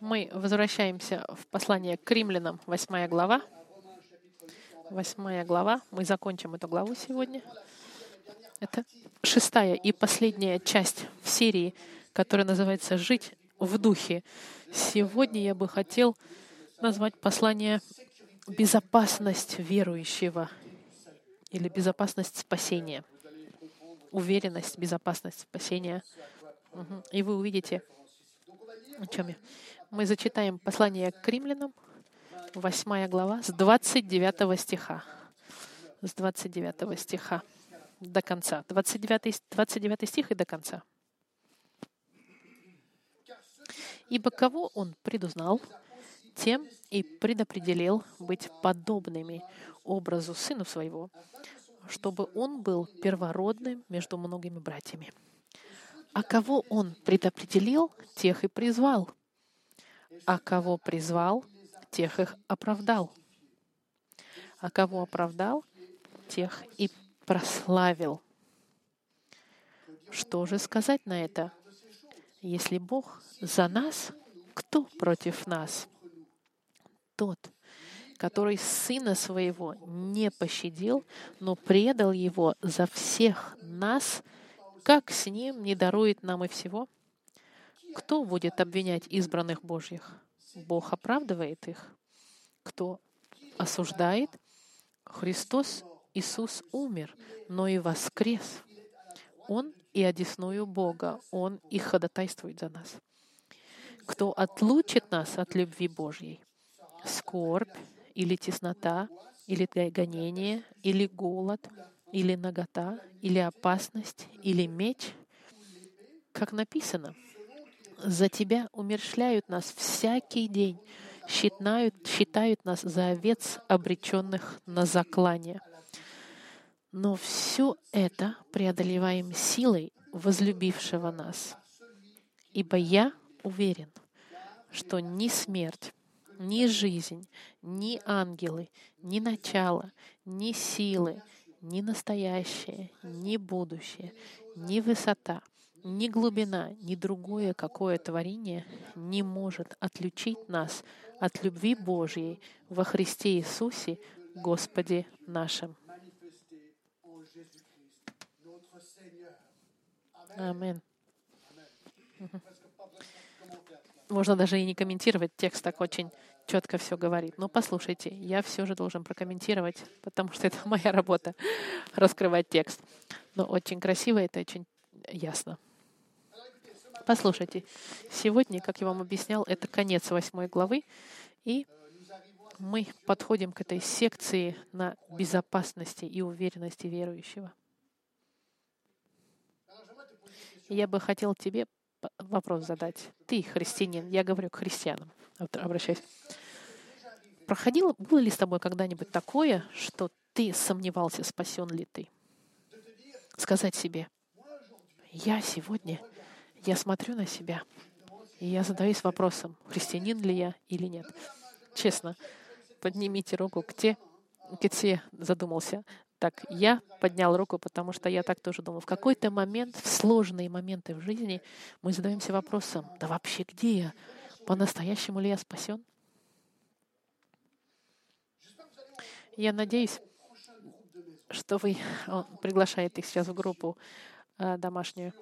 Мы возвращаемся в послание к римлянам, 8 глава. 8 глава. Мы закончим эту главу сегодня. Это шестая и последняя часть в серии, которая называется «Жить в духе». Сегодня я бы хотел назвать послание «Безопасность верующего» или «Безопасность спасения». Уверенность, безопасность спасения. И вы увидите, о чем я. Мы зачитаем послание к римлянам, 8 глава, с 29 стиха. С 29 стиха до конца. 29, 29 стих и до конца. «Ибо кого он предузнал, тем и предопределил быть подобными образу сыну своего, чтобы он был первородным между многими братьями. А кого он предопределил, тех и призвал. А кого призвал, тех их оправдал. А кого оправдал, тех и прославил. Что же сказать на это? Если Бог за нас, кто против нас? Тот, который Сына Своего не пощадил, но предал Его за всех нас, как с Ним не дарует нам и всего? Кто будет обвинять избранных Божьих? Бог оправдывает их. Кто осуждает? Христос Иисус умер, но и воскрес. Он и одесную Бога, Он и ходатайствует за нас. Кто отлучит нас от любви Божьей? Скорбь или теснота, или гонение, или голод, или нагота, или опасность, или меч? Как написано, «За Тебя умершляют нас всякий день, считают, считают нас за овец, обреченных на заклание». Но все это преодолеваем силой возлюбившего нас. Ибо я уверен, что ни смерть, ни жизнь, ни ангелы, ни начало, ни силы, ни настоящее, ни будущее, ни высота, ни глубина, ни другое какое творение не может отлучить нас от любви Божьей во Христе Иисусе, Господе нашим. Амин. Можно даже и не комментировать, текст так очень четко все говорит. Но послушайте, я все же должен прокомментировать, потому что это моя работа — раскрывать текст. Но очень красиво это, очень ясно. Послушайте, сегодня, как я вам объяснял, это конец восьмой главы, и мы подходим к этой секции на безопасности и уверенности верующего. Я бы хотел тебе вопрос задать. Ты христианин, я говорю к христианам, обращаюсь. Проходило, было ли с тобой когда-нибудь такое, что ты сомневался, спасен ли ты? Сказать себе, я сегодня, я смотрю на себя, и я задаюсь вопросом, христианин ли я или нет. Честно, поднимите руку, где, где задумался. Так, я поднял руку, потому что я так тоже думал. В какой-то момент, в сложные моменты в жизни, мы задаемся вопросом, да вообще где я? По-настоящему ли я спасен? Я надеюсь, что вы он приглашает их сейчас в группу э, домашнюю,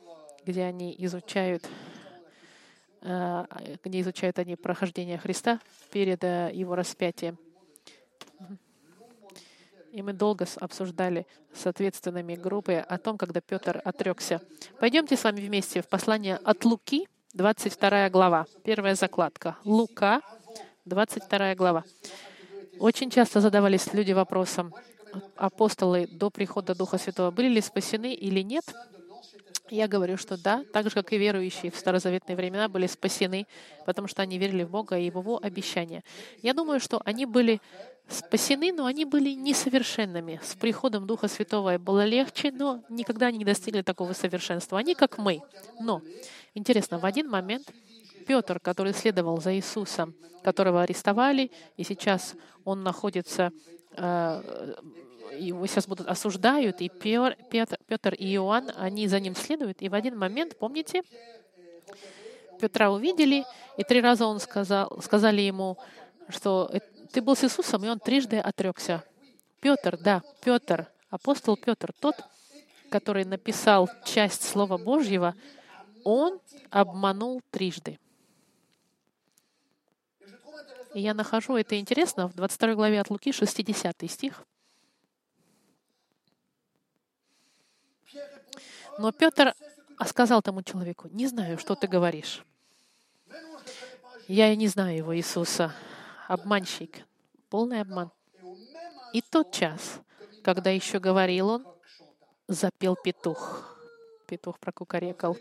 где они изучают, э, где изучают они прохождение Христа перед э, его распятием. И мы долго обсуждали с ответственными группой о том, когда Петр отрекся. Пойдемте с вами вместе в послание от Луки, 22 глава, первая закладка. Лука, 22 глава. Очень часто задавались люди вопросом, апостолы до прихода Духа Святого были ли спасены или нет? Я говорю, что да, так же, как и верующие в старозаветные времена были спасены, потому что они верили в Бога и Его обещания. Я думаю, что они были спасены, но они были несовершенными. С приходом Духа Святого было легче, но никогда они не достигли такого совершенства. Они как мы. Но, интересно, в один момент Петр, который следовал за Иисусом, которого арестовали, и сейчас он находится, э, его сейчас будут осуждают, и Петр, Петр и Иоанн, они за ним следуют, и в один момент, помните, Петра увидели, и три раза он сказал, сказали ему, что ты был с Иисусом, и он трижды отрекся. Петр, да, Петр, апостол Петр, тот, который написал часть Слова Божьего, он обманул трижды. И я нахожу это интересно в 22 главе от Луки, 60 стих. Но Петр сказал тому человеку, не знаю, что ты говоришь. Я и не знаю его, Иисуса. Обманщик. Полный обман. И тот час, когда еще говорил он, запел петух. Петух прокукарекал.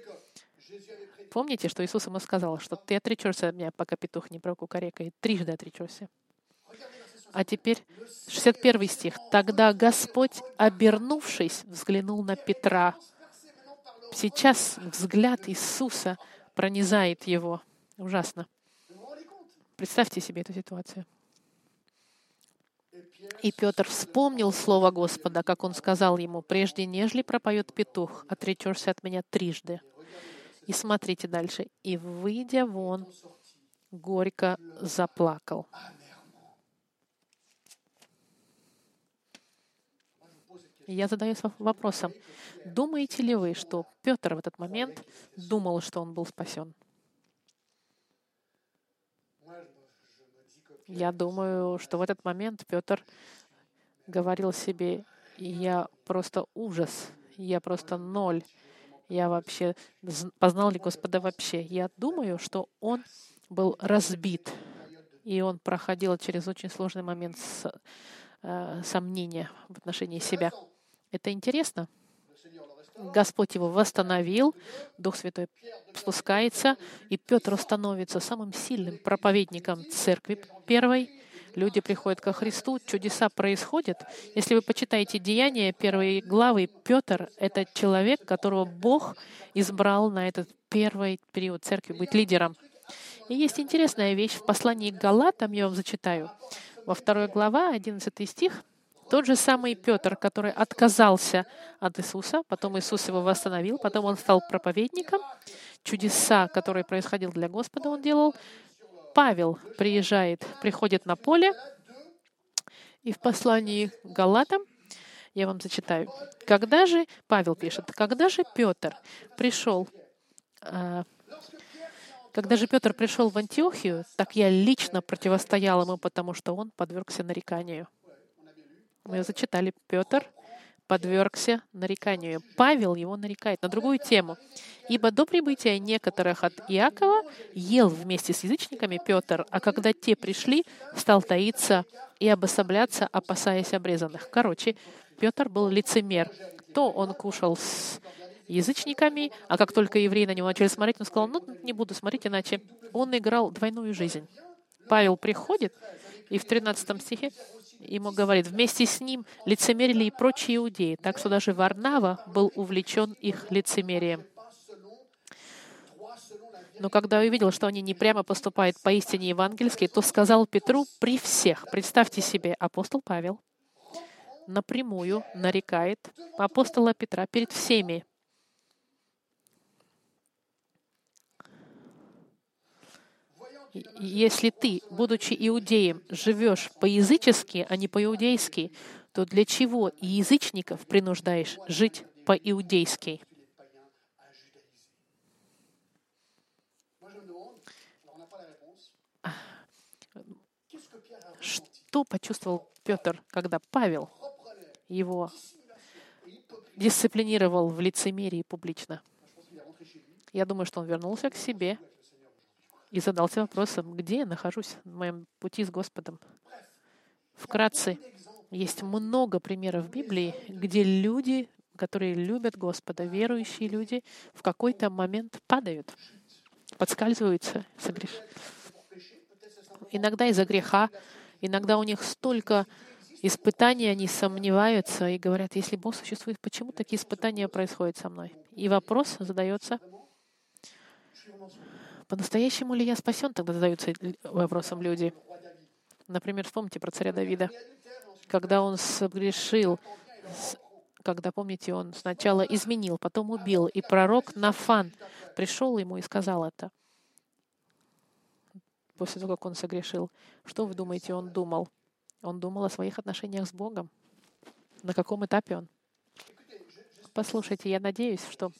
Помните, что Иисус ему сказал, что ты отречешься от меня, пока петух не прокукарекает. Трижды отречешься. А теперь 61 стих. «Тогда Господь, обернувшись, взглянул на Петра». Сейчас взгляд Иисуса пронизает его. Ужасно. Представьте себе эту ситуацию. И Петр вспомнил слово Господа, как он сказал ему, «Прежде нежели пропоет петух, отречешься от меня трижды». И смотрите дальше. «И, выйдя вон, горько заплакал». Я задаюсь вопросом, думаете ли вы, что Петр в этот момент думал, что он был спасен? Я думаю, что в этот момент Петр говорил себе, я просто ужас, я просто ноль, я вообще познал ли Господа вообще. Я думаю, что он был разбит, и он проходил через очень сложный момент с, э, сомнения в отношении себя. Это интересно. Господь его восстановил, Дух Святой спускается, и Петр становится самым сильным проповедником церкви первой. Люди приходят ко Христу, чудеса происходят. Если вы почитаете Деяния первой главы, Петр — это человек, которого Бог избрал на этот первый период церкви быть лидером. И есть интересная вещь в послании к Галатам, я вам зачитаю. Во второй глава, 11 стих, тот же самый Петр, который отказался от Иисуса, потом Иисус его восстановил, потом он стал проповедником. Чудеса, которые происходили для Господа, он делал. Павел приезжает, приходит на поле, и в послании Галатам я вам зачитаю. Когда же, Павел пишет, когда же Петр пришел, а, когда же Петр пришел в Антиохию, так я лично противостоял ему, потому что он подвергся нареканию. Мы зачитали. Петр подвергся нареканию. Павел его нарекает на другую тему. «Ибо до прибытия некоторых от Иакова ел вместе с язычниками Петр, а когда те пришли, стал таиться и обособляться, опасаясь обрезанных». Короче, Петр был лицемер. То он кушал с язычниками, а как только евреи на него начали смотреть, он сказал, ну, не буду смотреть, иначе он играл двойную жизнь. Павел приходит, и в 13 стихе ему говорит, вместе с ним лицемерили и прочие иудеи, так что даже Варнава был увлечен их лицемерием. Но когда увидел, что они не прямо поступают поистине евангельски, то сказал Петру при всех, представьте себе, апостол Павел напрямую нарекает апостола Петра перед всеми, если ты, будучи иудеем, живешь по-язычески, а не по-иудейски, то для чего язычников принуждаешь жить по-иудейски? Что почувствовал Петр, когда Павел его дисциплинировал в лицемерии публично? Я думаю, что он вернулся к себе и задался вопросом, где я нахожусь в моем пути с Господом. Вкратце, есть много примеров в Библии, где люди, которые любят Господа, верующие люди, в какой-то момент падают, подскальзываются, согреш. Иногда из-за греха, иногда у них столько испытаний, они сомневаются и говорят, если Бог существует, почему такие испытания происходят со мной? И вопрос задается, по-настоящему ли я спасен? Тогда задаются вопросом люди. Например, вспомните про царя Давида. Когда он согрешил, когда, помните, он сначала изменил, потом убил, и пророк Нафан пришел ему и сказал это. после того, как он согрешил. Что вы думаете, он думал? Он думал о своих отношениях с Богом. На каком этапе он? Послушайте, я надеюсь, что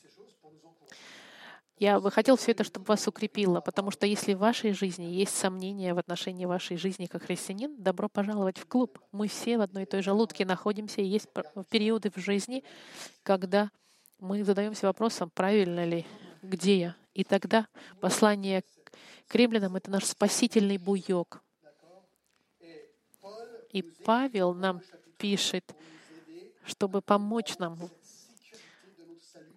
я бы хотел все это, чтобы вас укрепило, потому что если в вашей жизни есть сомнения в отношении вашей жизни как христианин, добро пожаловать в клуб. Мы все в одной и той же лодке находимся, и есть периоды в жизни, когда мы задаемся вопросом, правильно ли, где я. И тогда послание к римлянам — это наш спасительный буек. И Павел нам пишет, чтобы помочь нам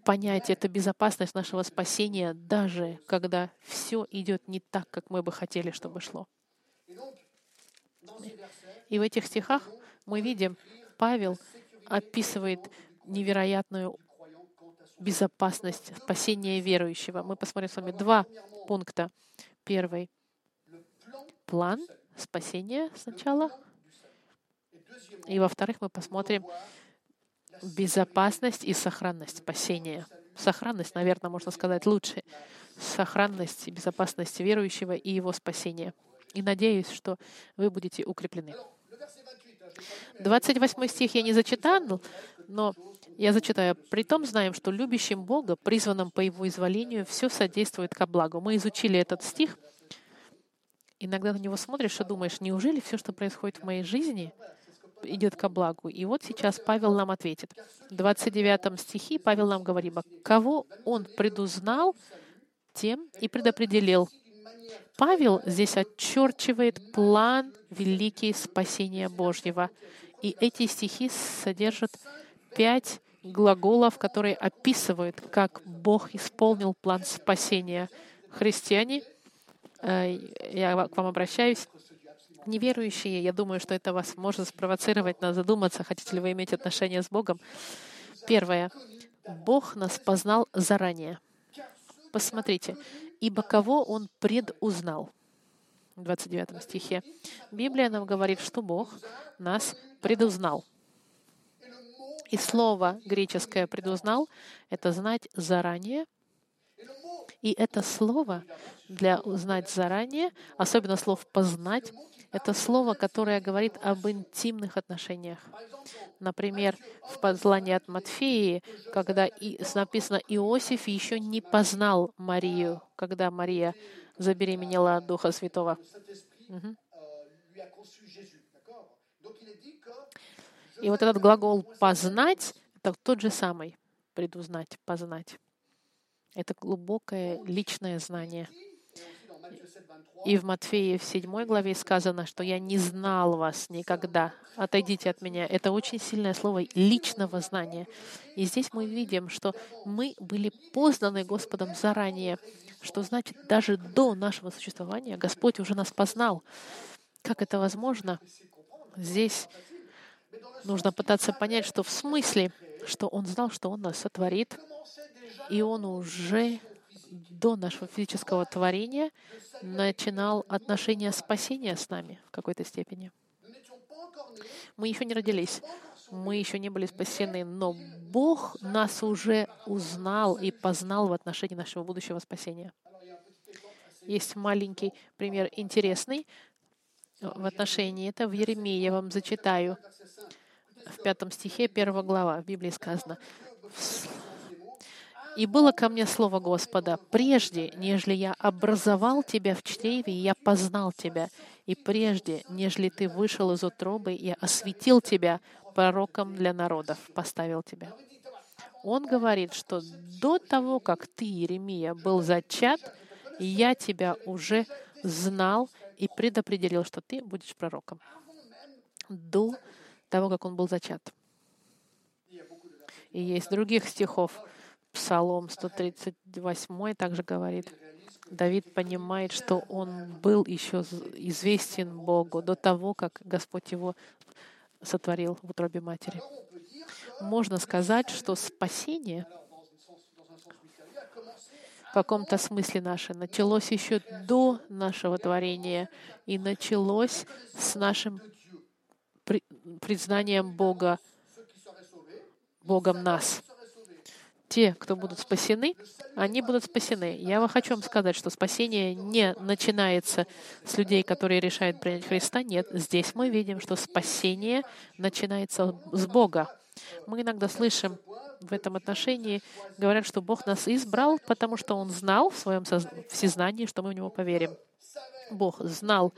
понять эту безопасность нашего спасения, даже когда все идет не так, как мы бы хотели, чтобы шло. И в этих стихах мы видим, Павел описывает невероятную безопасность спасения верующего. Мы посмотрим с вами два пункта. Первый — план спасения сначала. И во-вторых, мы посмотрим безопасность и сохранность спасения. Сохранность, наверное, можно сказать лучше. Сохранность и безопасность верующего и его спасения. И надеюсь, что вы будете укреплены. 28 стих я не зачитал, но я зачитаю. «Притом знаем, что любящим Бога, призванным по Его изволению, все содействует ко благу». Мы изучили этот стих. Иногда на него смотришь и думаешь, неужели все, что происходит в моей жизни, идет ко благу. И вот сейчас Павел нам ответит. В 29 стихе Павел нам говорит, кого он предузнал, тем и предопределил. Павел здесь отчерчивает план великий спасения Божьего. И эти стихи содержат пять глаголов, которые описывают, как Бог исполнил план спасения. Христиане, э, я к вам обращаюсь, неверующие, я думаю, что это вас может спровоцировать на задуматься, хотите ли вы иметь отношения с Богом. Первое. Бог нас познал заранее. Посмотрите. «Ибо кого Он предузнал?» В 29 стихе. Библия нам говорит, что Бог нас предузнал. И слово греческое «предузнал» — это знать заранее — и это слово для узнать заранее, особенно слов «познать», это слово, которое говорит об интимных отношениях. Например, в послании от Матфеи, когда написано «Иосиф еще не познал Марию», когда Мария забеременела от Духа Святого. И вот этот глагол «познать» — это тот же самый «предузнать», «познать». Это глубокое личное знание. И в Матфея в 7 главе сказано, что я не знал вас никогда. Отойдите от меня. Это очень сильное слово личного знания. И здесь мы видим, что мы были познаны Господом заранее, что значит, даже до нашего существования Господь уже нас познал. Как это возможно? Здесь нужно пытаться понять, что в смысле, что Он знал, что Он нас сотворит, и Он уже до нашего физического творения начинал отношения спасения с нами в какой-то степени. Мы еще не родились, мы еще не были спасены, но Бог нас уже узнал и познал в отношении нашего будущего спасения. Есть маленький пример интересный в отношении это в Еремии. Я вам зачитаю в пятом стихе, первого глава в Библии сказано. И было ко мне слово Господа, прежде, нежели я образовал тебя в чреве, я познал тебя, и прежде, нежели ты вышел из утробы, я осветил тебя пророком для народов, поставил тебя. Он говорит, что до того, как ты, Еремия, был зачат, я тебя уже знал и предопределил, что ты будешь пророком. До того, как он был зачат. И есть других стихов, Псалом 138 также говорит, Давид понимает, что он был еще известен Богу до того, как Господь его сотворил в утробе матери. Можно сказать, что спасение в каком-то смысле наше началось еще до нашего творения и началось с нашим признанием Бога, Богом нас. Те, кто будут спасены, они будут спасены. Я хочу вам сказать, что спасение не начинается с людей, которые решают принять Христа. Нет, здесь мы видим, что спасение начинается с Бога. Мы иногда слышим в этом отношении, говорят, что Бог нас избрал, потому что Он знал в своем всезнании, что мы в Него поверим. Бог знал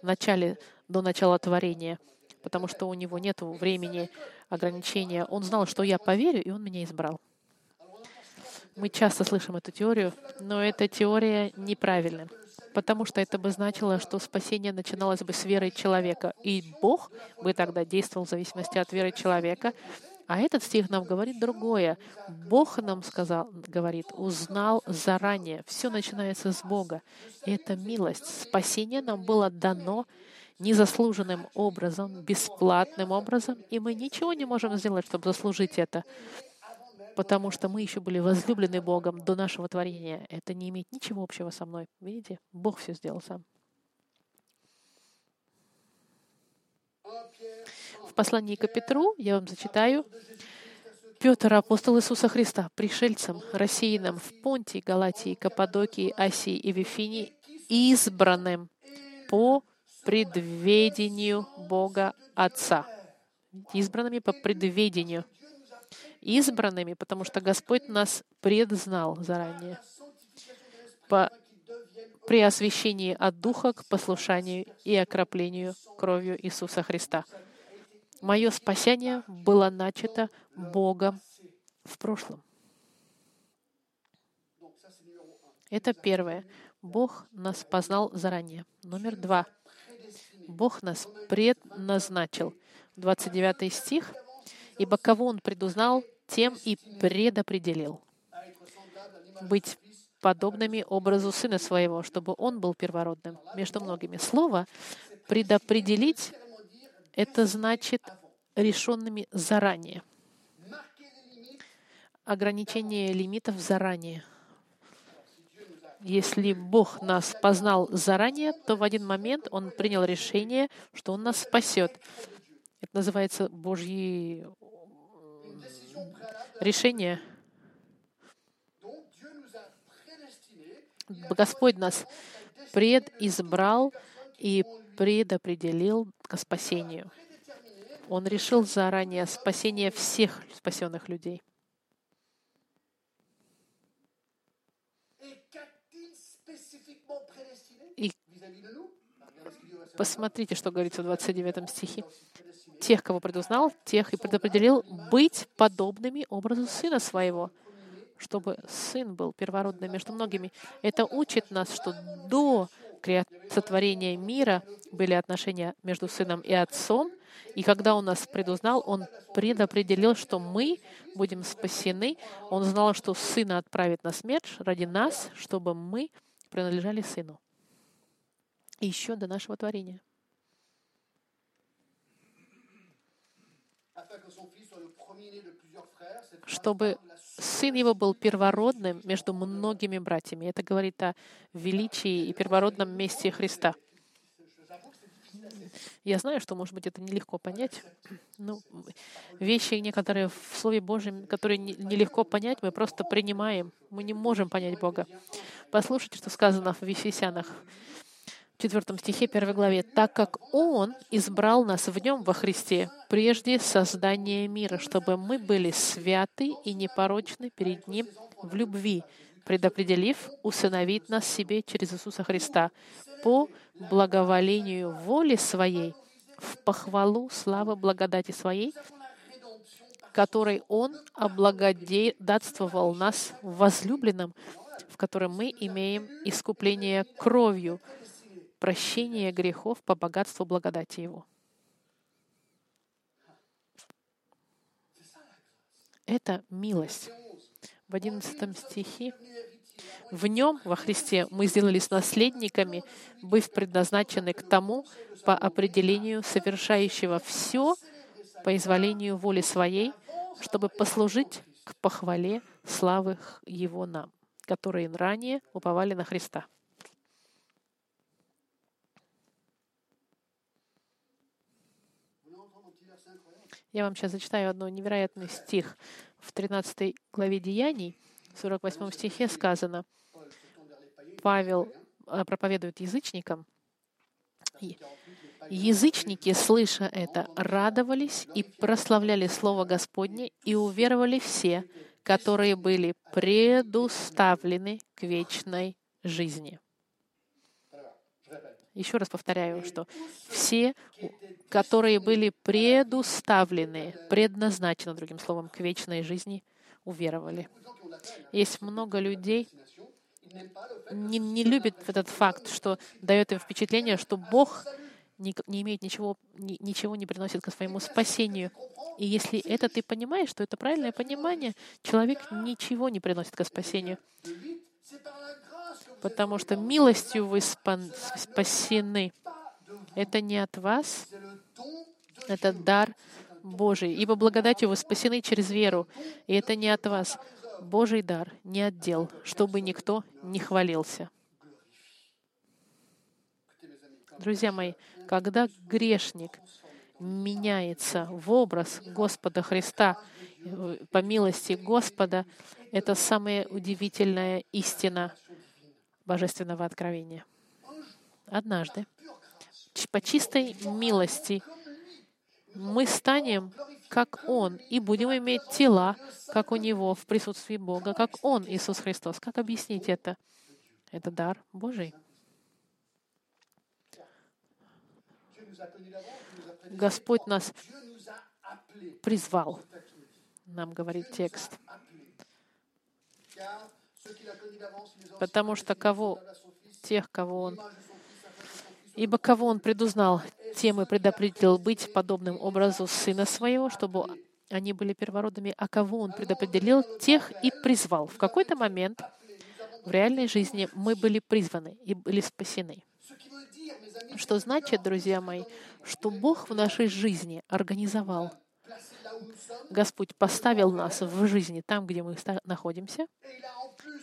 в начале, до начала творения, потому что у Него нет времени ограничения. Он знал, что я поверю, и Он меня избрал. Мы часто слышим эту теорию, но эта теория неправильна, потому что это бы значило, что спасение начиналось бы с веры человека, и Бог бы тогда действовал в зависимости от веры человека. А этот стих нам говорит другое. Бог нам сказал, говорит, узнал заранее. Все начинается с Бога. И это милость. Спасение нам было дано незаслуженным образом, бесплатным образом, и мы ничего не можем сделать, чтобы заслужить это потому что мы еще были возлюблены Богом до нашего творения. Это не имеет ничего общего со мной. Видите? Бог все сделал сам. В послании к Петру я вам зачитаю. Петр, апостол Иисуса Христа, пришельцам, рассеянным в Понтии, Галатии, Каппадокии, Асии и Вифинии, избранным по предведению Бога Отца. Избранными по предведению избранными, потому что Господь нас предзнал заранее по, при освящении от Духа к послушанию и окроплению кровью Иисуса Христа. Мое спасение было начато Богом в прошлом. Это первое. Бог нас познал заранее. Номер два. Бог нас предназначил. 29 стих. «Ибо кого Он предузнал, тем и предопределил быть подобными образу Сына Своего, чтобы Он был первородным между многими. Слово «предопределить» — это значит решенными заранее. Ограничение лимитов заранее. Если Бог нас познал заранее, то в один момент Он принял решение, что Он нас спасет. Это называется Божьи решение. Господь нас предизбрал и предопределил к спасению. Он решил заранее спасение всех спасенных людей. И посмотрите, что говорится в 29 стихе тех, кого предузнал, тех и предопределил быть подобными образу Сына Своего, чтобы Сын был первородным между многими. Это учит нас, что до сотворения мира были отношения между Сыном и Отцом, и когда Он нас предузнал, Он предопределил, что мы будем спасены. Он знал, что Сына отправит на смерть ради нас, чтобы мы принадлежали Сыну. Еще до нашего творения. Чтобы сын его был первородным между многими братьями. Это говорит о величии и первородном месте Христа. Я знаю, что, может быть, это нелегко понять. Но вещи некоторые в Слове Божьем, которые нелегко понять, мы просто принимаем. Мы не можем понять Бога. Послушайте, что сказано в Ефесянах 4 стихе 1 главе, «Так как Он избрал нас в Нем во Христе прежде создания мира, чтобы мы были святы и непорочны перед Ним в любви, предопределив усыновить нас себе через Иисуса Христа по благоволению воли Своей, в похвалу славы благодати Своей, которой Он облагодатствовал нас в возлюбленном, в котором мы имеем искупление кровью, прощение грехов по богатству благодати Его. Это милость. В одиннадцатом стихе в нем, во Христе, мы сделались наследниками, быв предназначены к тому, по определению совершающего все по изволению воли своей, чтобы послужить к похвале славы Его нам, которые ранее уповали на Христа. Я вам сейчас зачитаю одно невероятный стих В 13 главе Деяний, в 48 стихе сказано, Павел э, проповедует язычникам, Язычники, слыша это, радовались и прославляли Слово Господне, и уверовали все, которые были предуставлены к вечной жизни. Еще раз повторяю, что все, которые были предуставлены, предназначены, другим словом, к вечной жизни, уверовали. Есть много людей, не, не любит этот факт, что дает им впечатление, что Бог не, не имеет ничего, ни, ничего не приносит к своему спасению. И если это ты понимаешь, что это правильное понимание, человек ничего не приносит к спасению. Потому что милостью вы спасены. Это не от вас, это дар Божий. Ибо благодатью вы спасены через веру. И это не от вас. Божий дар, не отдел, чтобы никто не хвалился. Друзья мои, когда грешник меняется в образ Господа Христа по милости Господа, это самая удивительная истина божественного откровения. Однажды, по чистой милости, мы станем как Он, и будем иметь тела, как у Него, в присутствии Бога, как Он, Иисус Христос. Как объяснить это? Это дар Божий. Господь нас призвал, нам говорит текст. Потому что кого, тех, кого Он Ибо кого Он предузнал, тем и предопределил быть подобным образу Сына Своего, чтобы они были первородными, а кого Он предопределил, тех и призвал. В какой-то момент в реальной жизни мы были призваны и были спасены. Что значит, друзья мои, что Бог в нашей жизни организовал. Господь поставил нас в жизни там, где мы находимся,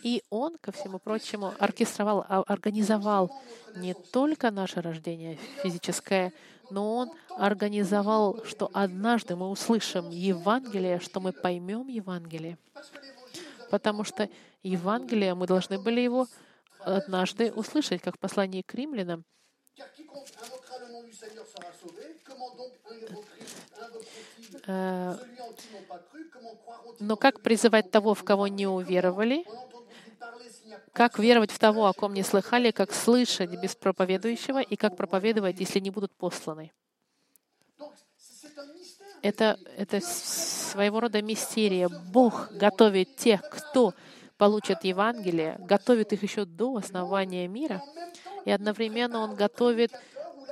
и Он, ко всему прочему, оркестровал, а, организовал не только наше рождение физическое, но Он организовал, что однажды мы услышим Евангелие, что мы поймем Евангелие. Потому что Евангелие, мы должны были его однажды услышать, как в послании к римлянам. Э, но как призывать того, в кого не уверовали? Как веровать в того, о ком не слыхали, как слышать без проповедующего, и как проповедовать, если не будут посланы? Это, это своего рода мистерия. Бог готовит тех, кто получит Евангелие, готовит их еще до основания мира, и одновременно Он готовит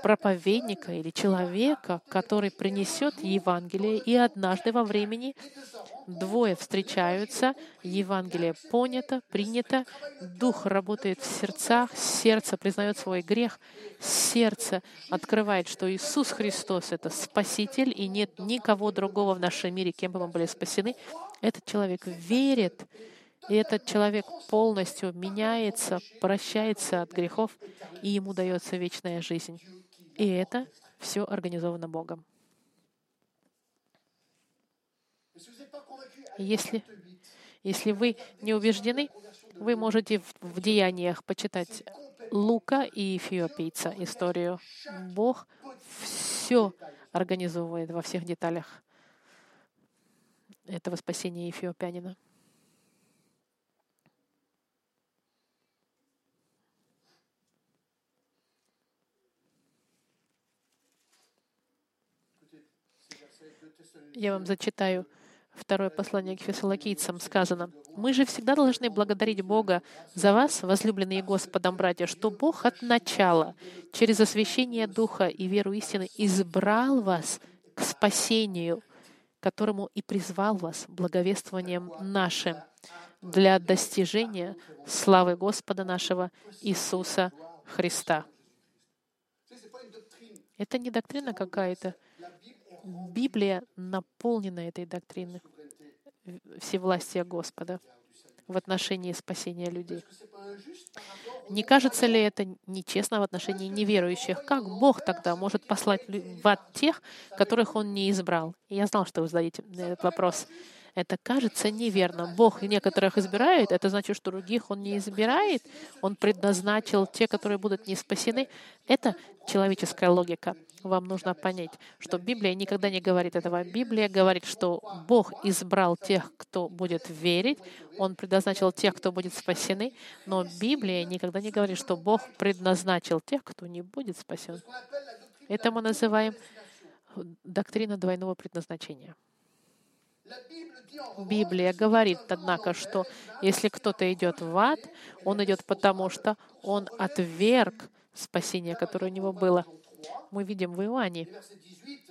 проповедника или человека, который принесет Евангелие, и однажды во времени двое встречаются, Евангелие понято, принято, Дух работает в сердцах, сердце признает свой грех, сердце открывает, что Иисус Христос — это Спаситель, и нет никого другого в нашем мире, кем бы мы были спасены. Этот человек верит, и этот человек полностью меняется, прощается от грехов, и ему дается вечная жизнь. И это все организовано Богом. Если, если вы не убеждены, вы можете в, в деяниях почитать Лука и Эфиопийца историю. Бог все организовывает во всех деталях этого спасения эфиопянина. Я вам зачитаю второе послание к фессалокийцам. Сказано, «Мы же всегда должны благодарить Бога за вас, возлюбленные Господом братья, что Бог от начала, через освящение Духа и веру истины, избрал вас к спасению, которому и призвал вас благовествованием нашим для достижения славы Господа нашего Иисуса Христа». Это не доктрина какая-то. Библия наполнена этой доктриной всевластия Господа в отношении спасения людей. Не кажется ли это нечестно в отношении неверующих? Как Бог тогда может послать в ад тех, которых Он не избрал? И я знал, что вы зададите этот вопрос. Это кажется неверным. Бог некоторых избирает, это значит, что других Он не избирает. Он предназначил те, которые будут не спасены. Это человеческая логика. Вам нужно понять, что Библия никогда не говорит этого. Библия говорит, что Бог избрал тех, кто будет верить, Он предназначил тех, кто будет спасены, но Библия никогда не говорит, что Бог предназначил тех, кто не будет спасен. Это мы называем доктрина двойного предназначения. Библия говорит, однако, что если кто-то идет в ад, он идет потому, что он отверг спасение, которое у него было. Мы видим в Иоанне,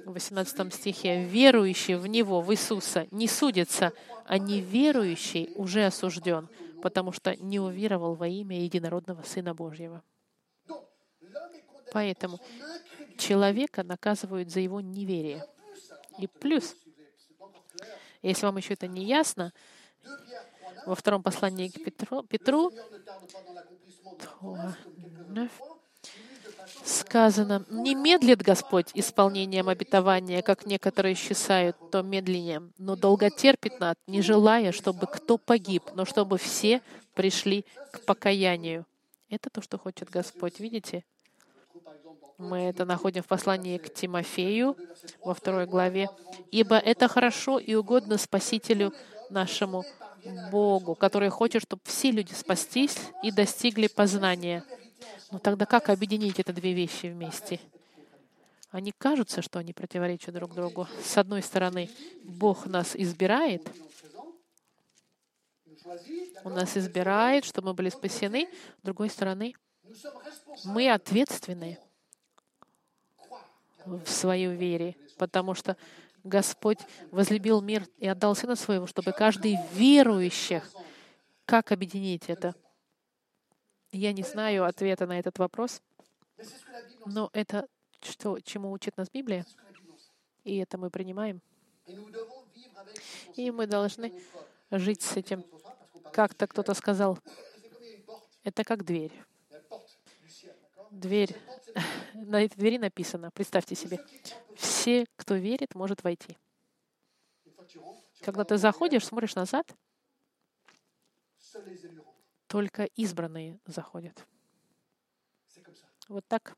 в 18 стихе, «Верующий в Него, в Иисуса, не судится, а неверующий уже осужден, потому что не уверовал во имя единородного Сына Божьего». Поэтому человека наказывают за его неверие. И плюс, если вам еще это не ясно, во втором послании к Петру, Петру сказано, «Не медлит Господь исполнением обетования, как некоторые считают, то медленнее, но долго терпит над, не желая, чтобы кто погиб, но чтобы все пришли к покаянию». Это то, что хочет Господь. Видите? Мы это находим в послании к Тимофею во второй главе. «Ибо это хорошо и угодно Спасителю нашему Богу, который хочет, чтобы все люди спастись и достигли познания». Но тогда как объединить эти две вещи вместе? Они кажутся, что они противоречат друг другу. С одной стороны, Бог нас избирает, Он нас избирает, чтобы мы были спасены. С другой стороны, мы ответственны в своей вере, потому что Господь возлюбил мир и отдал Сына Своего, чтобы каждый верующий, как объединить это? Я не знаю ответа на этот вопрос, но это что, чему учит нас Библия, и это мы принимаем. И мы должны жить с этим. Как-то кто-то сказал, это как дверь. Дверь. На этой двери написано, представьте себе, все, кто верит, может войти. Когда ты заходишь, смотришь назад, только избранные заходят. Вот так.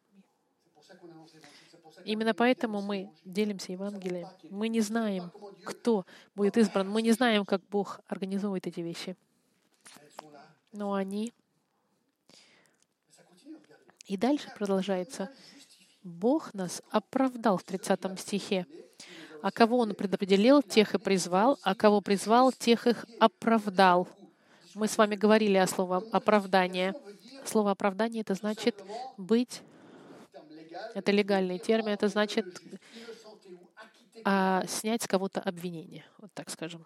Именно поэтому мы делимся Евангелием. Мы не знаем, кто будет избран. Мы не знаем, как Бог организует эти вещи. Но они... И дальше продолжается. Бог нас оправдал в 30 стихе. А кого Он предопределил, тех и призвал, а кого призвал, тех их оправдал. Мы с вами говорили о слове оправдание. Слово оправдание это значит быть. Это легальный термин. Это значит а, снять с кого-то обвинение, вот так скажем.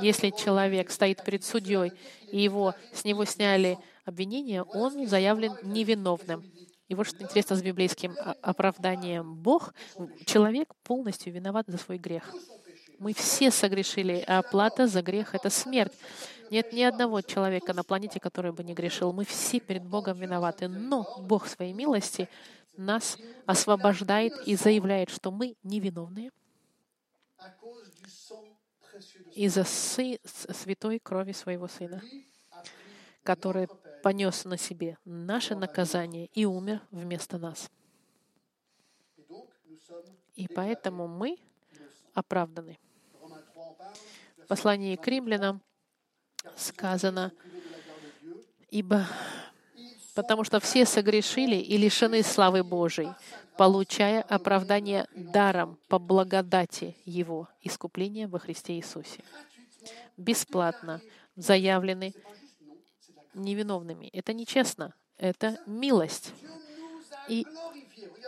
Если человек стоит перед судьей и его с него сняли обвинение, он заявлен невиновным. И вот что интересно с библейским оправданием. Бог, человек полностью виноват за свой грех. Мы все согрешили, а оплата за грех — это смерть. Нет ни одного человека на планете, который бы не грешил. Мы все перед Богом виноваты. Но Бог своей милости нас освобождает и заявляет, что мы невиновные из-за святой крови своего Сына, который понес на себе наше наказание и умер вместо нас. И поэтому мы оправданы. В послании к римлянам сказано, ибо потому что все согрешили и лишены славы Божией, получая оправдание даром по благодати Его, искупления во Христе Иисусе. Бесплатно заявлены невиновными. Это нечестно, это милость. И,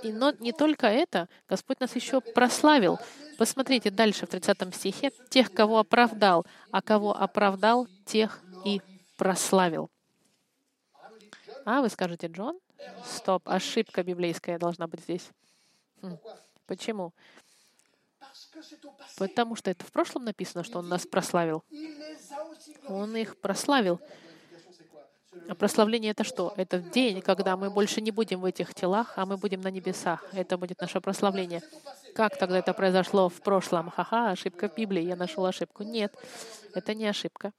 и но не только это, Господь нас еще прославил. Посмотрите дальше в 30 стихе. «Тех, кого оправдал, а кого оправдал, тех и прославил». А, вы скажете, Джон? Стоп, ошибка библейская должна быть здесь. Хм. Почему? Потому что это в прошлом написано, что Он нас прославил. Он их прославил. А прославление — это что? Это день, когда мы больше не будем в этих телах, а мы будем на небесах. Это будет наше прославление. Как тогда это произошло в прошлом? Ха-ха, ошибка в Библии, я нашел ошибку. Нет, это не ошибка.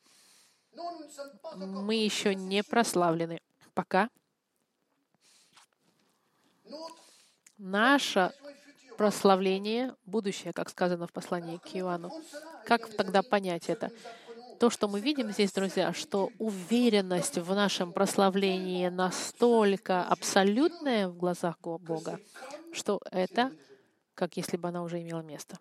Мы еще не прославлены. Пока. Наше прославление — будущее, как сказано в послании к Иоанну. Как тогда понять это? То, что мы видим здесь, друзья, что уверенность в нашем прославлении настолько абсолютная в глазах Бога, что это как если бы она уже имела место.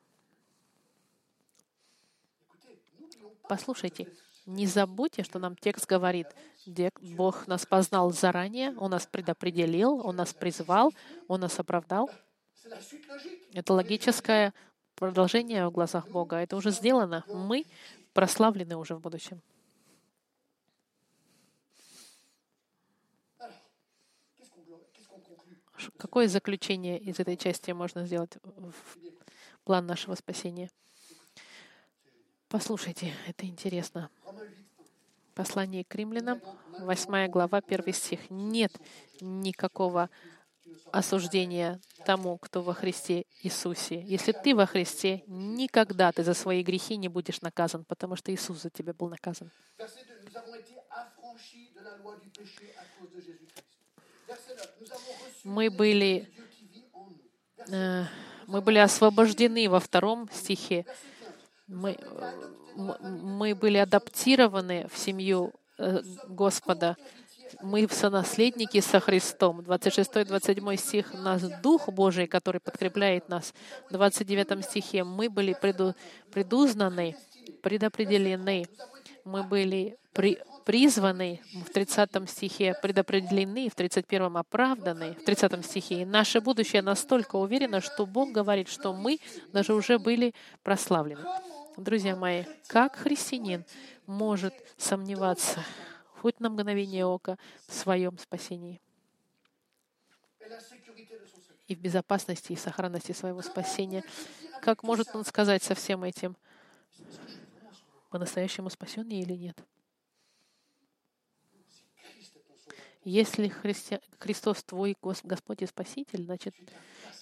Послушайте, не забудьте, что нам текст говорит, где Бог нас познал заранее, Он нас предопределил, Он нас призвал, Он нас оправдал. Это логическое продолжение в глазах Бога. Это уже сделано. Мы прославлены уже в будущем. Какое заключение из этой части можно сделать в план нашего спасения? Послушайте, это интересно. Послание к римлянам, 8 глава, 1 стих. Нет никакого осуждения тому, кто во Христе Иисусе. Если ты во Христе, никогда ты за свои грехи не будешь наказан, потому что Иисус за тебя был наказан. Мы были, э, мы были освобождены во втором стихе. Мы, мы были адаптированы в семью э, Господа мы сонаследники со Христом. 26-27 стих. Нас Дух Божий, который подкрепляет нас. В 29 стихе мы были преду, предузнаны, предопределены. Мы были при, призваны в 30 стихе, предопределены, в 31 оправданы, в 30 стихе. И наше будущее настолько уверено, что Бог говорит, что мы даже уже были прославлены. Друзья мои, как христианин может сомневаться хоть на мгновение ока, в своем спасении и в безопасности и сохранности своего спасения. Как может он сказать со всем этим, по-настоящему спасен или нет? Если Христи... Христос твой Господь и Спаситель, значит,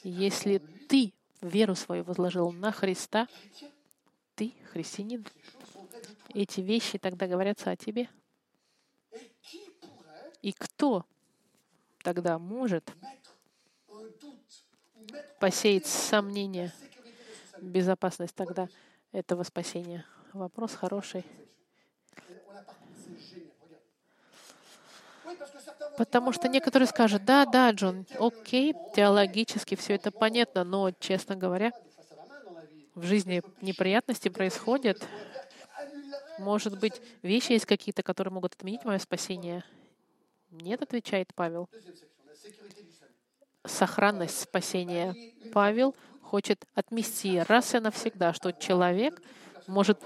если ты веру свою возложил на Христа, ты христианин. Эти вещи тогда говорятся о тебе. И кто тогда может посеять сомнение, безопасность тогда этого спасения? Вопрос хороший. Потому что некоторые скажут, да, да, Джон, окей, теологически все это понятно, но, честно говоря, в жизни неприятности происходят. Может быть, вещи есть какие-то, которые могут отменить мое спасение. Нет, отвечает Павел. Сохранность спасения. Павел хочет отмести раз и навсегда, что человек может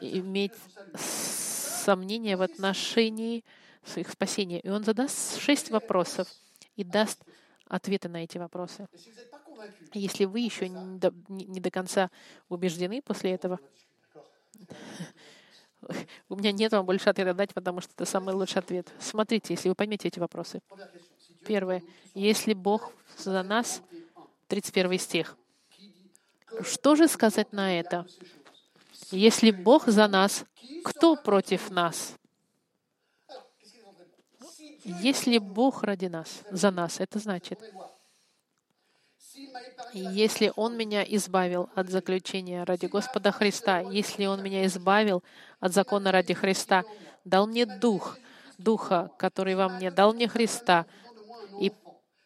иметь сомнения в отношении своих спасения. И он задаст шесть вопросов и даст ответы на эти вопросы. Если вы еще не до, не до конца убеждены после этого, у меня нет вам больше ответа дать, потому что это самый лучший ответ. Смотрите, если вы поймете эти вопросы. Первое. Если Бог за нас, 31 стих. Что же сказать на это? Если Бог за нас, кто против нас? Если Бог ради нас, за нас, это значит, если Он меня избавил от заключения ради Господа Христа, если Он меня избавил от закона ради Христа, дал мне Дух, Духа, который во мне, дал мне Христа и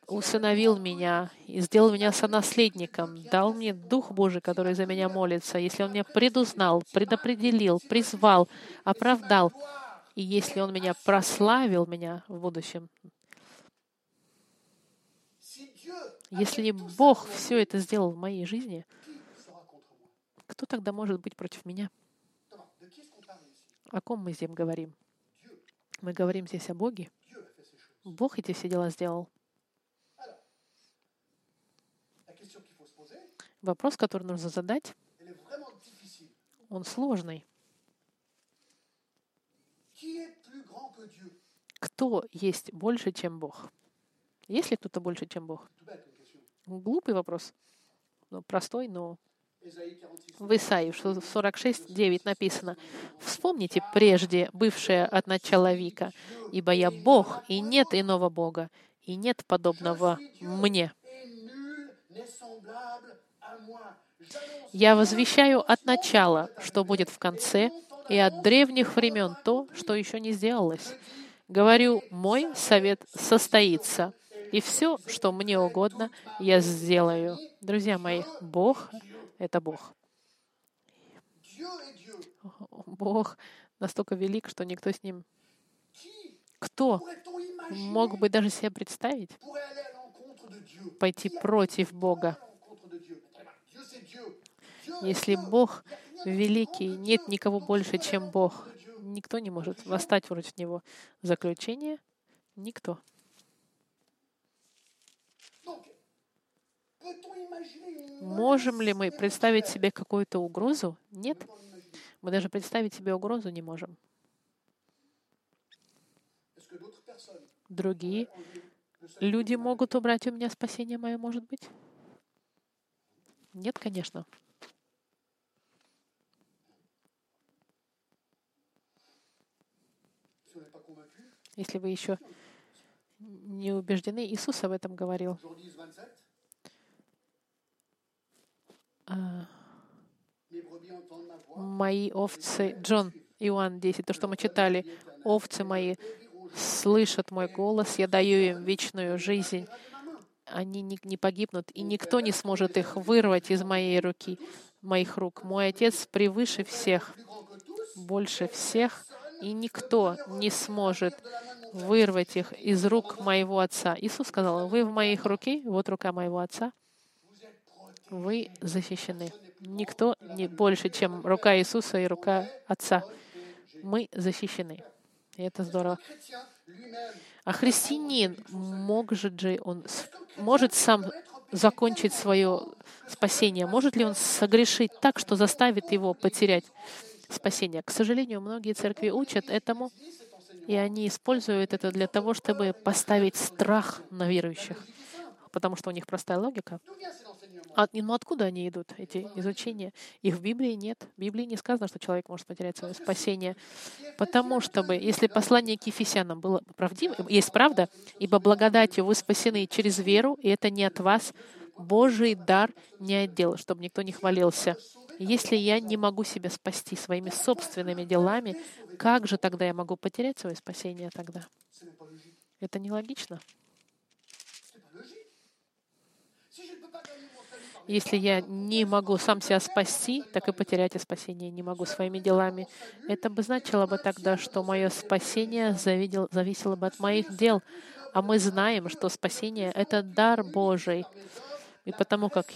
усыновил меня и сделал меня сонаследником, дал мне Дух Божий, который за меня молится, если Он меня предузнал, предопределил, призвал, оправдал, и если Он меня прославил меня в будущем, Если Бог все это сделал в моей жизни, кто тогда может быть против меня? О ком мы здесь говорим? Мы говорим здесь о Боге. Бог эти все дела сделал. Вопрос, который нужно задать, он сложный. кто есть больше, чем Бог? Есть ли кто-то больше, чем Бог? Глупый вопрос. Ну, простой, но Ésaïe 46. в Исаии 46.9 написано «Вспомните прежде бывшее от начала века, ибо я Бог, и нет иного Бога, и нет подобного мне». Я возвещаю от начала, что будет в конце, и от древних времен то, что еще не сделалось. Говорю, мой совет состоится, и все, что мне угодно, я сделаю. Друзья мои, Бог — это Бог. Бог настолько велик, что никто с ним... Кто мог бы даже себе представить пойти против Бога? Если. Бог великий, нет никого больше, чем Бог. Никто не может восстать против Него. Заключение — никто. Можем ли мы представить себе какую-то угрозу? Нет. Мы даже представить себе угрозу не можем. Другие люди могут убрать у меня спасение мое, может быть? Нет, конечно. Если вы еще не убеждены, Иисус об этом говорил. Мои овцы, Джон, Иоанн 10, то, что мы читали, овцы мои слышат мой голос, я даю им вечную жизнь. Они не, не погибнут, и никто не сможет их вырвать из моей руки, моих рук. Мой Отец превыше всех, больше всех, и никто не сможет вырвать их из рук моего Отца. Иисус сказал, вы в моих руке, вот рука моего Отца. Вы защищены. Никто не больше, чем рука Иисуса и рука Отца. Мы защищены. И это здорово. А христианин может же он может сам закончить свое спасение? Может ли он согрешить так, что заставит его потерять спасение? К сожалению, многие церкви учат этому, и они используют это для того, чтобы поставить страх на верующих, потому что у них простая логика. Enseignements А, ну откуда они идут, эти изучения? Их в Библии нет. В Библии не сказано, что человек может потерять свое спасение. Потому что, бы, если послание к Ефесянам было правдивым, есть правда, ибо благодатью вы спасены через веру, и это не от вас, Божий дар не отдел, чтобы никто не хвалился. Если я не могу себя спасти своими собственными делами, как же тогда я могу потерять свое спасение тогда? Это нелогично. Если я не могу сам себя спасти, так и потерять и спасение не могу своими делами. Это бы значило бы тогда, что мое спасение завидел- зависело бы от моих дел. А мы знаем, что спасение — это дар Божий. И потому как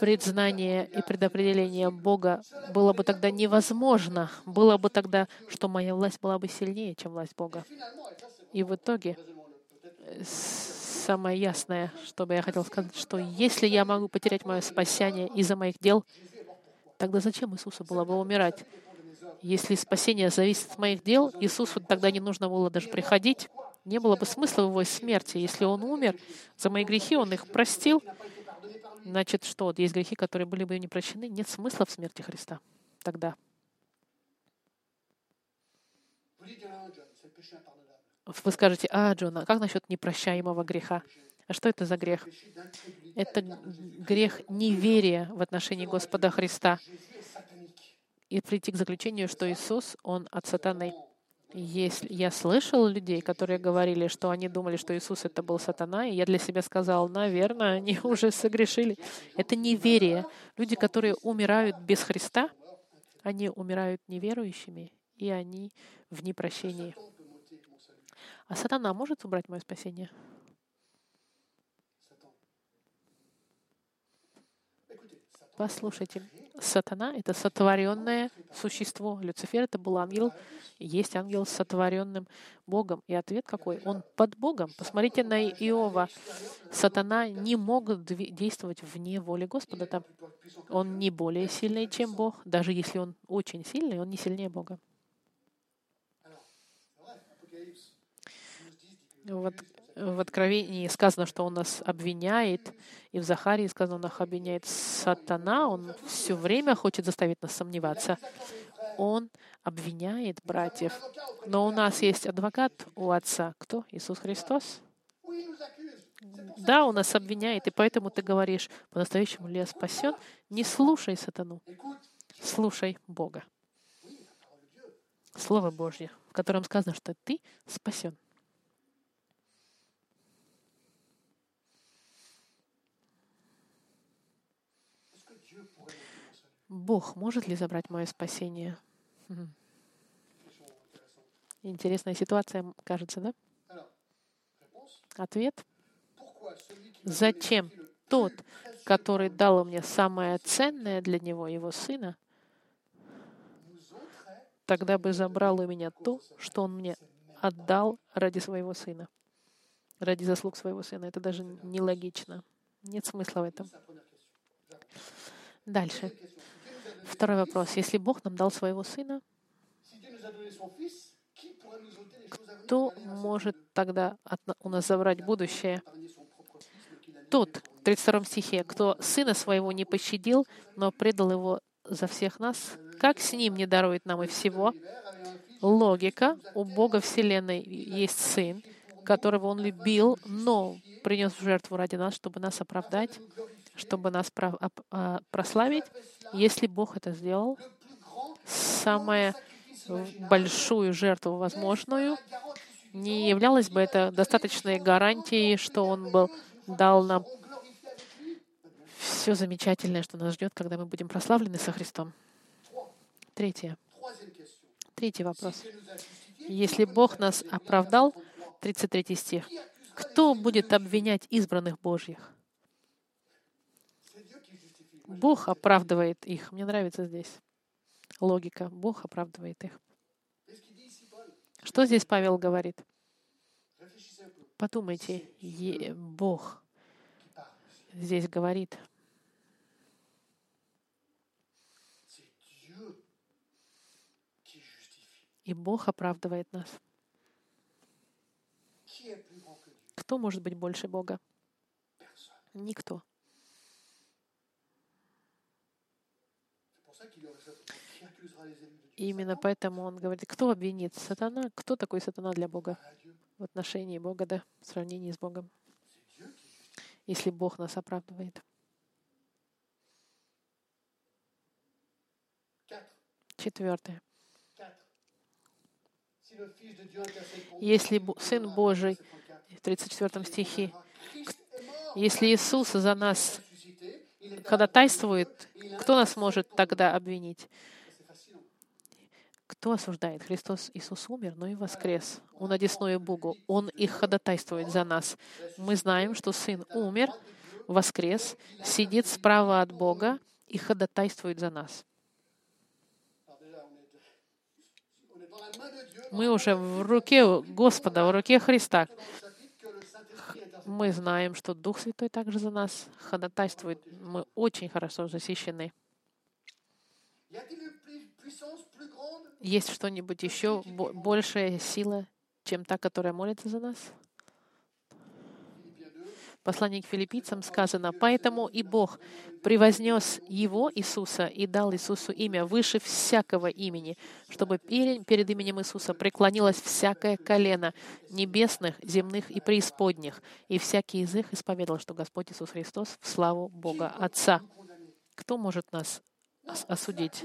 предзнание и предопределение Бога было бы тогда невозможно, было бы тогда, что моя власть была бы сильнее, чем власть Бога. И в итоге самое ясное, что бы я хотел сказать, что если я могу потерять мое спасение из-за моих дел, тогда зачем Иисусу было бы умирать? Если спасение зависит от моих дел, Иисусу тогда не нужно было даже приходить. Не было бы смысла в его смерти. Если он умер за мои грехи, он их простил, значит, что? Есть грехи, которые были бы не прощены. Нет смысла в смерти Христа тогда. Вы скажете, а, Джона, как насчет непрощаемого греха? А что это за грех? Это грех неверия в отношении Господа Христа. И прийти к заключению, что Иисус, Он от сатаны. Если я слышал людей, которые говорили, что они думали, что Иисус это был сатана, и я для себя сказал, наверное, они уже согрешили. Это неверие. Люди, которые умирают без Христа, они умирают неверующими, и они в непрощении. А сатана может убрать мое спасение? Послушайте, сатана — это сотворенное существо. Люцифер — это был ангел, есть ангел с сотворенным Богом. И ответ какой? Он под Богом. Посмотрите на Иова. Сатана не мог действовать вне воли Господа. Там он не более сильный, чем Бог. Даже если он очень сильный, он не сильнее Бога. Вот в Откровении сказано, что он нас обвиняет, и в Захарии сказано, он нас обвиняет сатана, он все время хочет заставить нас сомневаться. Он обвиняет братьев. Но у нас есть адвокат у Отца. Кто? Иисус Христос. Да, он нас обвиняет, и поэтому ты говоришь, по-настоящему ли я спасен? Не слушай сатану, слушай Бога. Слово Божье, в котором сказано, что ты спасен. Бог может ли забрать мое спасение? Интересная ситуация, кажется, да? Ответ. Зачем тот, который дал мне самое ценное для него, его сына, тогда бы забрал у меня то, что он мне отдал ради своего сына, ради заслуг своего сына. Это даже нелогично. Нет смысла в этом. Дальше. Второй вопрос. Если Бог нам дал своего сына, кто может тогда у нас забрать будущее? Тот, в nous 32 стихе, кто сына своего не пощадил, но предал его за всех нас, как с ним не дарует нам и всего? Логика. У Бога Вселенной есть сын, которого он любил, но принес в жертву ради нас, чтобы нас оправдать, чтобы нас а, прославить. Если Бог это сделал, imaginable. большую жертву возможную, не являлось бы это достаточной гарантией, что Он был, дал нам все замечательное, что нас ждет, когда мы будем прославлены со Христом. Третье. Третий вопрос. Если Бог нас оправдал, 33 стих, кто будет обвинять избранных Божьих? Бог оправдывает их. Мне нравится здесь логика. Бог оправдывает их. Что здесь Павел говорит? Подумайте, Бог здесь говорит, и Бог оправдывает нас. Кто может быть больше Бога? Никто. Именно поэтому он говорит, кто обвинит сатана? Кто такой сатана для Бога? В отношении Бога, да, в сравнении с Богом. Если Бог нас оправдывает. Четвертое. Если Сын Божий, в 34 стихе, mort, если Иисус за нас ходатайствует, кто нас может тогда обвинить? Кто осуждает? Христос Иисус умер, но и воскрес. Он одесную Богу. Он и ходатайствует за нас. Мы знаем, что Сын умер, воскрес, сидит справа от Бога и ходатайствует за нас. Мы уже в руке Господа, в руке Христа. Мы знаем, что Дух Святой также за нас ходатайствует. Мы очень хорошо защищены. Есть что-нибудь еще бо- большая сила, чем та, которая молится за нас? Philippiens 2. В послании к филиппийцам сказано, «Поэтому и Бог превознес Его, Иисуса, и дал Иисусу имя выше всякого имени, чтобы пере- перед именем Иисуса преклонилось всякое колено небесных, земных и преисподних, и всякий язык исповедал, что Господь Иисус Христос в славу Бога Отца». Кто может нас ос- осудить?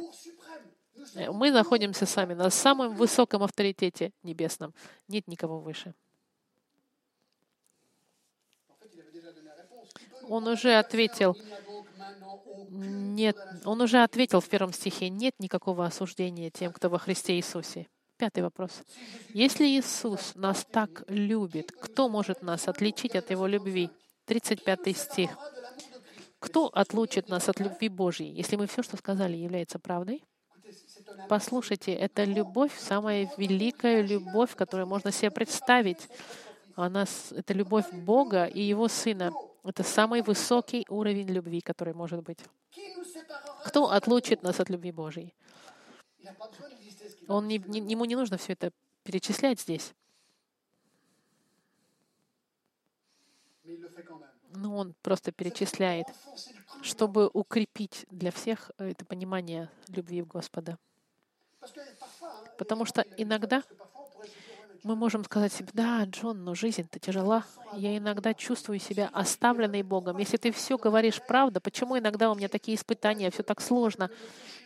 Э, Мы находимся сами на самом высоком авторитете небесном. Нет никого выше. Он уже ответил, нет, он уже ответил в первом стихе, нет никакого осуждения тем, кто во Христе Иисусе. Пятый вопрос. Если Иисус нас так любит, кто может нас отличить от Его любви? 35 стих. Кто отлучит нас от любви Божьей, если мы все, что сказали, является правдой? Послушайте, это любовь, самая великая любовь, которую можно себе представить. Она, это любовь Бога и Его Сына. Это самый высокий уровень любви, который может быть. Кто отлучит нас от любви Божьей? Он не, не- ему не нужно все это перечислять здесь. но он просто перечисляет, чтобы укрепить для всех это понимание любви Господа. Потому что иногда мы можем сказать себе, да, Джон, но жизнь-то тяжела. Я иногда чувствую себя оставленной Богом. Если ты все говоришь правда, почему иногда у меня такие испытания, все так сложно?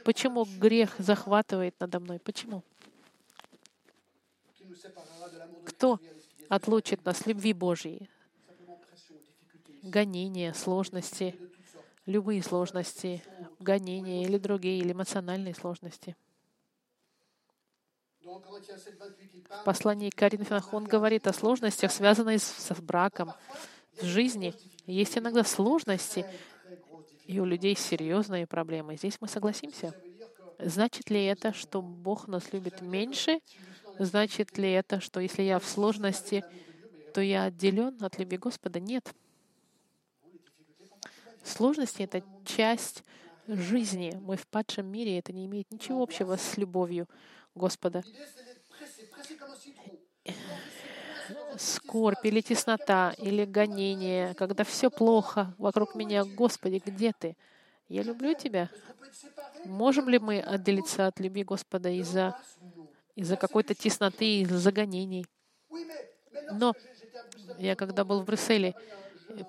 Почему грех захватывает надо мной? Почему? Кто отлучит нас любви Божьей? Гонения, сложности, любые сложности, гонения или другие, или эмоциональные сложности. В послании к он говорит о сложностях, связанных с, браком, в жизни. Есть иногда сложности, и у людей серьезные проблемы. Здесь мы согласимся. Значит ли это, что Бог нас любит меньше? Значит ли это, что если я в сложности, то я отделен от любви Господа? Нет. Сложности — это часть жизни. Мы в падшем мире, это не имеет ничего общего с любовью Господа. Скорбь или теснота, или гонение, когда все плохо вокруг меня. Господи, где ты? Я люблю Тебя. Можем ли мы отделиться от любви Господа из-за из-за какой-то тесноты, из-за гонений? Но я когда был в Брюсселе,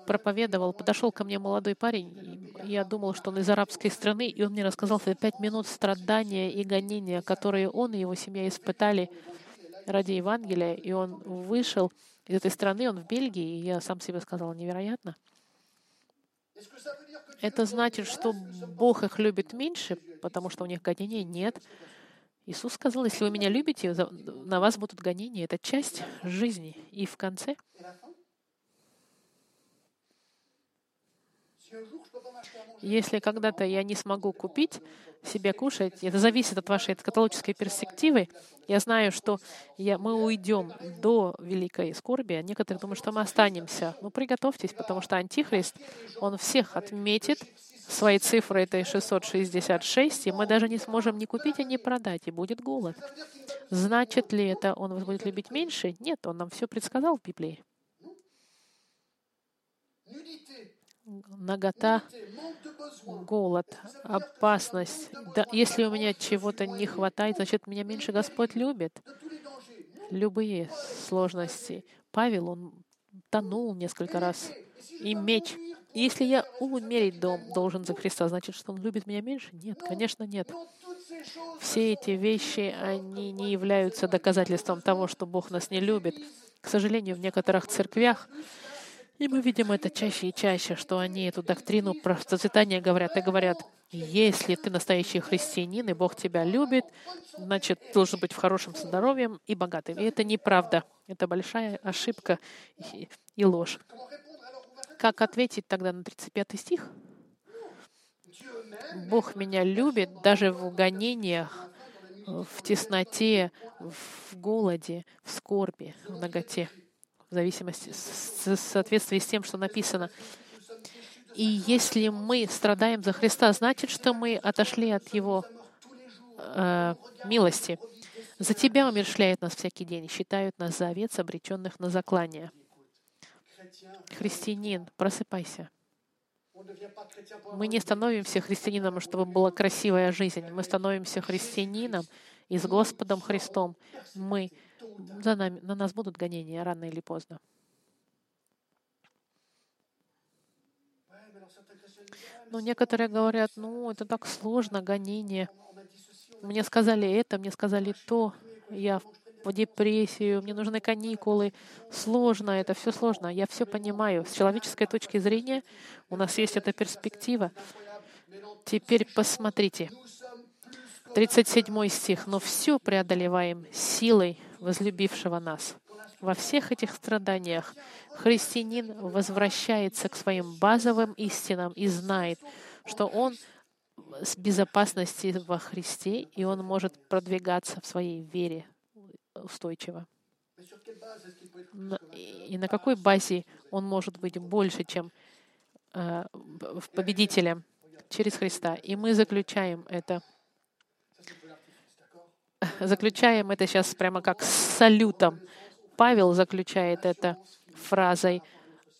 проповедовал, подошел ко мне молодой парень, я думал, что он из арабской страны, и он мне рассказал за пять минут страдания и гонения, которые он и его семья испытали ради Евангелия, и он вышел из этой страны, он в Бельгии, и я сам себе сказал, невероятно. Это значит, что Бог их любит меньше, потому что у них гонений нет. Иисус сказал, если вы меня любите, на вас будут гонения. Это часть жизни. И в конце, если когда-то я не смогу купить себе кушать, это зависит от вашей эскатологической перспективы. Я знаю, что я, мы уйдем до великой скорби, а некоторые думают, что мы останемся. Ну, приготовьтесь, потому что Антихрист, он всех отметит. Свои цифры — это 666, и мы даже не сможем ни купить, ни продать, и будет голод. Значит ли это, он вас будет любить меньше? Нет, он нам все предсказал в Библии. Нагота, голод, опасность. Да, если у меня чего-то не хватает, значит, меня меньше Господь любит. Любые сложности. Павел, он тонул несколько раз. И меч. Если я умереть дом должен за Христа, значит, что он любит меня меньше? Нет, конечно, нет. Все эти вещи, они не являются доказательством того, что Бог нас не любит. К сожалению, в некоторых церквях, и мы видим это чаще и чаще, что они эту доктрину про говорят и говорят, если ты настоящий христианин, и Бог тебя любит, значит, должен быть в хорошем здоровье и богатым. И это неправда. Это большая ошибка и- ложь. Как ответить тогда на 35 стих? Бог меня любит даже в гонениях, в тесноте, в голоде, в скорби, в ноготе, зависимости, в соответствии с тем, что написано. И если мы страдаем за Христа, значит, что мы отошли от Его э, милости. За Тебя умершляют нас всякий день, считают нас за овец, обреченных на заклание. Христианин, просыпайся. Мы не становимся христианином, чтобы была красивая жизнь. Мы становимся христианином и с Господом Христом. Мы, за нами, на нас будут гонения рано или поздно. Но некоторые говорят, ну, это так сложно, гонение. Мне сказали это, мне сказали то. Я в депрессию, мне нужны каникулы. Сложно, это все сложно. Я все понимаю. С человеческой точки зрения у нас есть эта перспектива. Теперь посмотрите. 37 стих. «Но все преодолеваем силой возлюбившего нас». Во всех этих страданиях христианин возвращается к своим базовым истинам и знает, что он с безопасности во Христе, и он может продвигаться в своей вере устойчиво. И на какой базе он может быть больше, чем э, победителем через Христа? И мы заключаем это, заключаем это сейчас прямо как с салютом. Павел заключает это фразой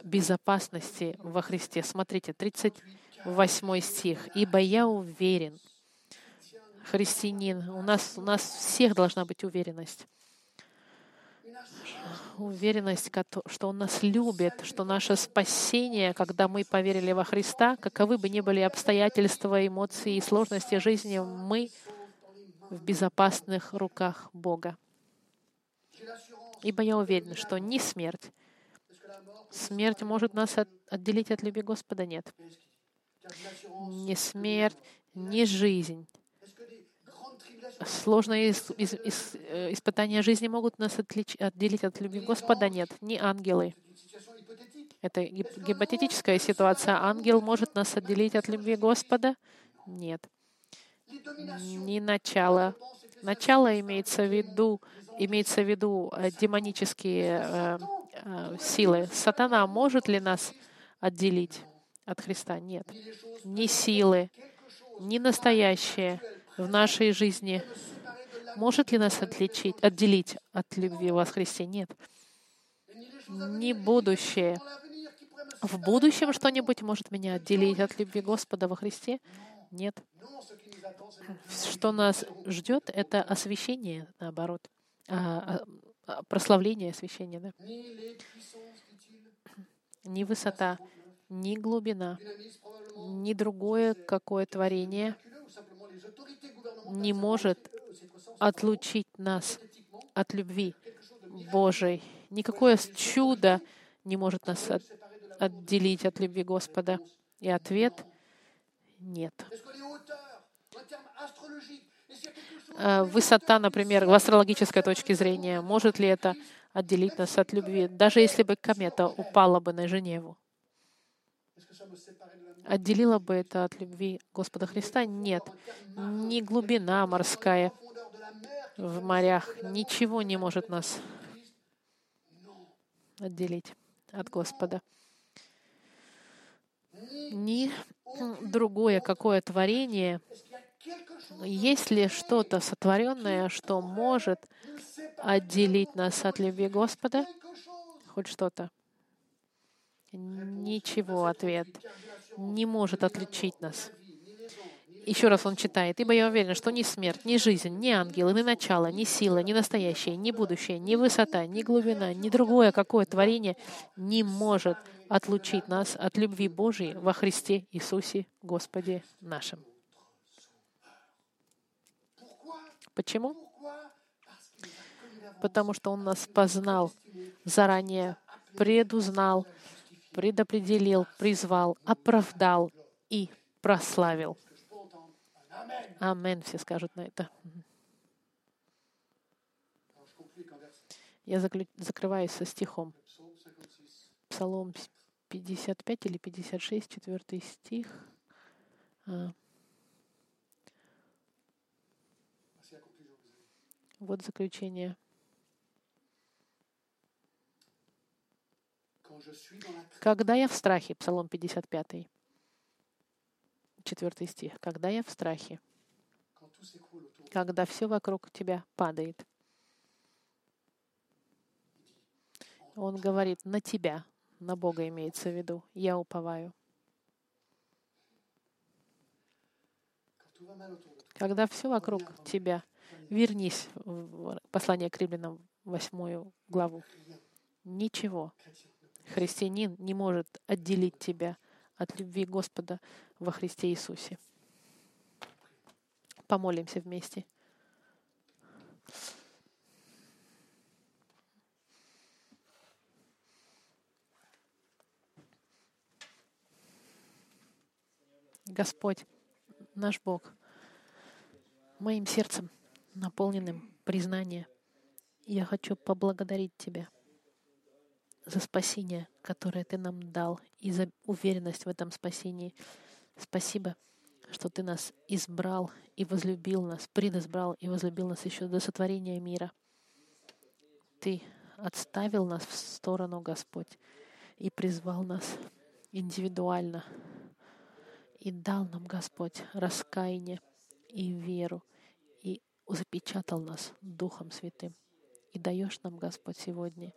безопасности во Христе. Смотрите, 38 стих. «Ибо я уверен, христианин, у нас, у нас всех должна быть уверенность, уверенность, что Он нас любит, что наше спасение, когда мы поверили во Христа, каковы бы ни были обстоятельства, эмоции и сложности жизни, мы в безопасных руках Бога. Ибо я уверен, что ни смерть, смерть может нас отделить от любви Господа, нет. Ни смерть, ни жизнь, сложные э, испытания жизни могут нас отделить от любви Господа? Нет, не ангелы. Это гипотетическая ситуация. Ангел может нас отделить от любви Господа? Нет. Не начало. Начало имеется в виду, имеется в виду э, демонические э, э, силы. Сатана может ли нас отделить от Христа? Нет. Ни силы, ни настоящее, в нашей жизни может ли нас отличить, отделить от любви во Христе? Нет. Не будущее. В будущем что-нибудь может меня отделить от любви Господа во Христе? Нет. Что нас ждет, это освящение, наоборот. А, а, прославление освящения. Да? Ни высота, ни глубина, ни другое какое творение — не может отлучить нас от любви Божией. Никакое чудо не может нас от, отделить от любви Господа. И ответ — нет. А высота, например, в астрологической точке зрения, может ли это отделить нас от любви, даже если бы комета упала бы на Женеву? Отделила бы это от любви Господа Христа? Нет. Ни глубина морская в морях, ничего не может нас отделить от Господа. Ни другое какое творение, есть ли что-то сотворенное, что может отделить нас от любви Господа? Хоть что-то? Ничего, ответ не может отличить нас. Еще раз он читает. «Ибо я уверен, что ни смерть, ни жизнь, ни ангелы, ни начало, ни сила, ни настоящее, ни будущее, ни высота, ни глубина, ни другое какое творение не может отлучить нас от любви Божией во Христе Иисусе Господе нашим». Почему? Потому что Он нас познал заранее, предузнал, предопределил, призвал, оправдал и прославил. Амен, все скажут на это. Я закрываюсь со стихом. Псалом 55 или 56, четвертый стих. Вот заключение. Когда я в страхе, Псалом 55, четвертый стих. Когда я в страхе, когда все вокруг тебя падает. Он говорит, на тебя, на Бога имеется в виду, я уповаю. Когда все вокруг тебя, вернись в послание к римлянам, восьмую главу. Ничего христианин не может отделить тебя от любви Господа во Христе Иисусе. Помолимся вместе. Господь, наш Бог, моим сердцем, наполненным признанием, я хочу поблагодарить Тебя — за спасение, которое Ты нам дал, и за уверенность в этом спасении. Спасибо, что Ты нас избрал и возлюбил нас, предизбрал и возлюбил нас еще до сотворения мира. Ты отставил нас в сторону, Господь, и призвал нас индивидуально, и дал нам, Господь, раскаяние и веру, запечатал нас Духом Святым. И даешь нам, Господь, сегодня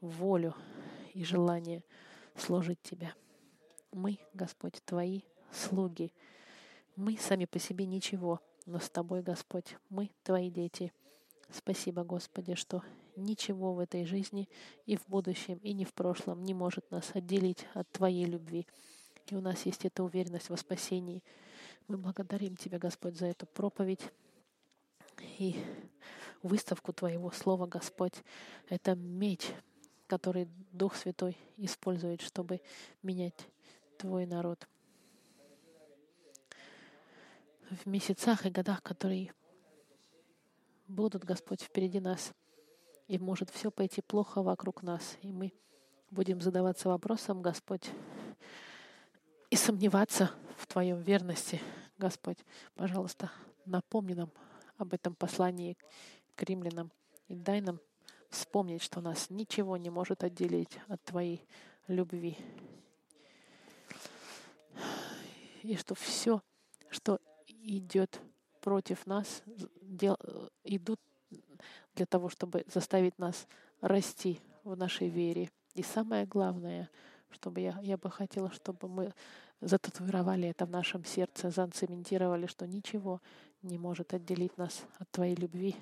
волю и желание служить Тебя. Мы, Господь, Твои слуги. Мы сами по себе ничего, но с Тобой, Господь, мы Твои дети. Спасибо, Господи, что ничего в этой жизни и в будущем, и не в прошлом не может нас отделить от Твоей любви. И у нас есть эта уверенность во спасении. Мы благодарим Тебя, Господь, за эту проповедь и выставку Твоего Слова, Господь. Это меч, который Дух Святой использует, чтобы менять Твой народ. В месяцах и годах, которые будут, Господь, впереди нас, и может все пойти плохо вокруг нас, и мы будем задаваться вопросом, Господь, и сомневаться в Твоем верности, Господь. Пожалуйста, напомни нам об этом послании к римлянам и дай нам вспомнить, что нас ничего не может отделить от Твоей любви. И что все, что идет против нас, дел, идут для того, чтобы заставить нас расти в нашей вере. И самое главное, чтобы я, я бы хотела, чтобы мы зататуировали это в нашем сердце, зацементировали, что ничего не может отделить нас от Твоей любви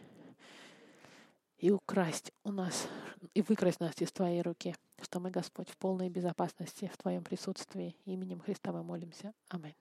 и украсть у нас, и выкрасть нас из Твоей руки, что мы, Господь, в полной безопасности в Твоем присутствии. Именем Христа мы молимся. Аминь.